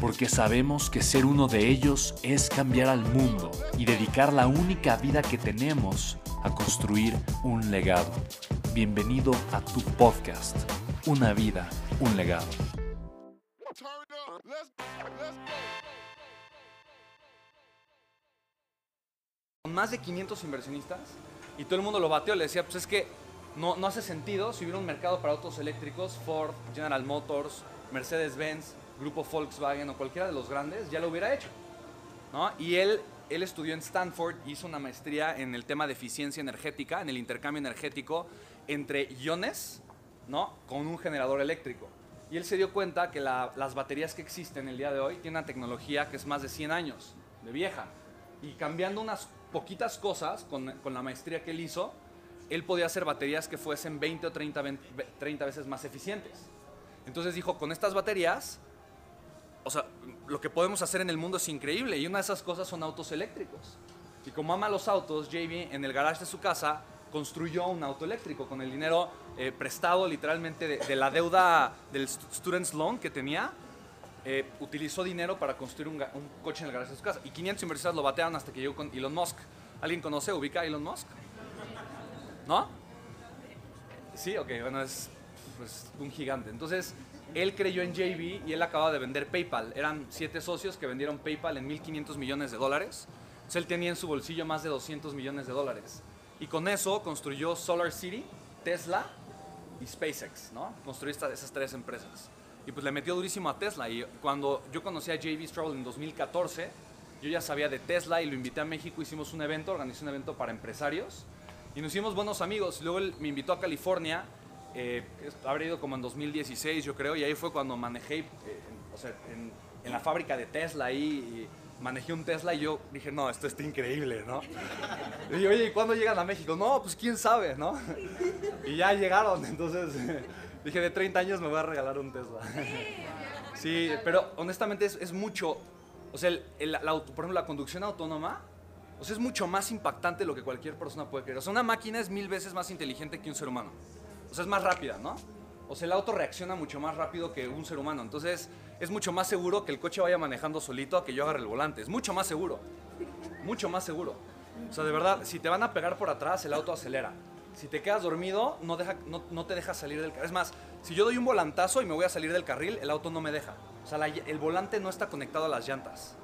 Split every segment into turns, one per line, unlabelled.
porque sabemos que ser uno de ellos es cambiar al mundo y dedicar la única vida que tenemos a construir un legado. Bienvenido a tu podcast, Una vida, un legado.
Con más de 500 inversionistas y todo el mundo lo bateó, le decía, pues es que no, no hace sentido si hubiera un mercado para autos eléctricos, Ford, General Motors, Mercedes-Benz, grupo Volkswagen o cualquiera de los grandes ya lo hubiera hecho. ¿no? Y él, él estudió en Stanford, hizo una maestría en el tema de eficiencia energética, en el intercambio energético entre iones ¿no? con un generador eléctrico. Y él se dio cuenta que las baterías que existen el día de hoy tienen una tecnología que es más de 100 años, de vieja. Y cambiando unas poquitas cosas con, con la maestría que él hizo, él podía hacer baterías que fuesen 20 o 30, 30 veces más eficientes. Entonces dijo, con estas baterías o sea, lo que podemos hacer en el mundo es increíble y una de esas cosas son autos eléctricos. Y como ama los autos, JB en el garage de su casa construyó un auto eléctrico con el dinero eh, prestado literalmente de, la deuda del Students Loan que tenía. Eh, utilizó dinero para construir un, coche en el garage de su casa. Y 500 inversionistas lo batearon hasta que llegó con Elon Musk. ¿Alguien conoce, ubica a Elon Musk? ¿No? Sí, ok, bueno, es pues, un gigante. Entonces, él creyó en JB y él acababa de vender PayPal. Eran siete socios que vendieron PayPal en 1.500 millones de dólares. Entonces él tenía en su bolsillo más de 200 millones de dólares. Y con eso construyó Solar City, Tesla y SpaceX, ¿no? Construyó esas tres empresas. Y pues le metió durísimo a Tesla. Y cuando yo conocí a JB Stroll en 2014, yo ya sabía de Tesla y lo invité a México, hicimos un evento, organizé un evento para empresarios. Y nos hicimos buenos amigos. Luego él me invitó a California eh, habrá ido como en 2016, yo creo, y ahí fue cuando manejé, eh, o sea, en, la fábrica de Tesla ahí, manejé un Tesla y yo dije, no, esto está increíble, ¿no? Y dije, oye, ¿y cuándo llegan a México? No, pues quién sabe, ¿no? Y ya llegaron, entonces dije, de 30 años me voy a regalar un Tesla. Sí, pero honestamente es, mucho, o sea, por ejemplo, la conducción autónoma, o sea, es mucho más impactante lo que cualquier persona puede creer. O sea, una máquina es mil veces más inteligente que un ser humano. O sea, es más rápida, ¿no? O sea, el auto reacciona mucho más rápido que un ser humano. Entonces, es mucho más seguro que el coche vaya manejando solito a que yo agarre el volante. Es mucho más seguro. Mucho más seguro. O sea, de verdad, si te van a pegar por atrás, el auto acelera. Si te quedas dormido, no, deja, no, te deja salir del carril. Es más, si yo doy un volantazo y me voy a salir del carril, el auto no me deja. O sea, el volante no está conectado a las llantas.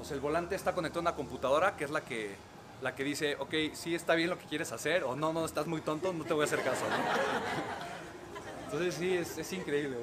O sea, el volante está conectado a una computadora que es la que la que dice, ok, sí está bien lo que quieres hacer, o no, no, estás muy tonto, no te voy a hacer caso. Entonces sí, es, es increíble.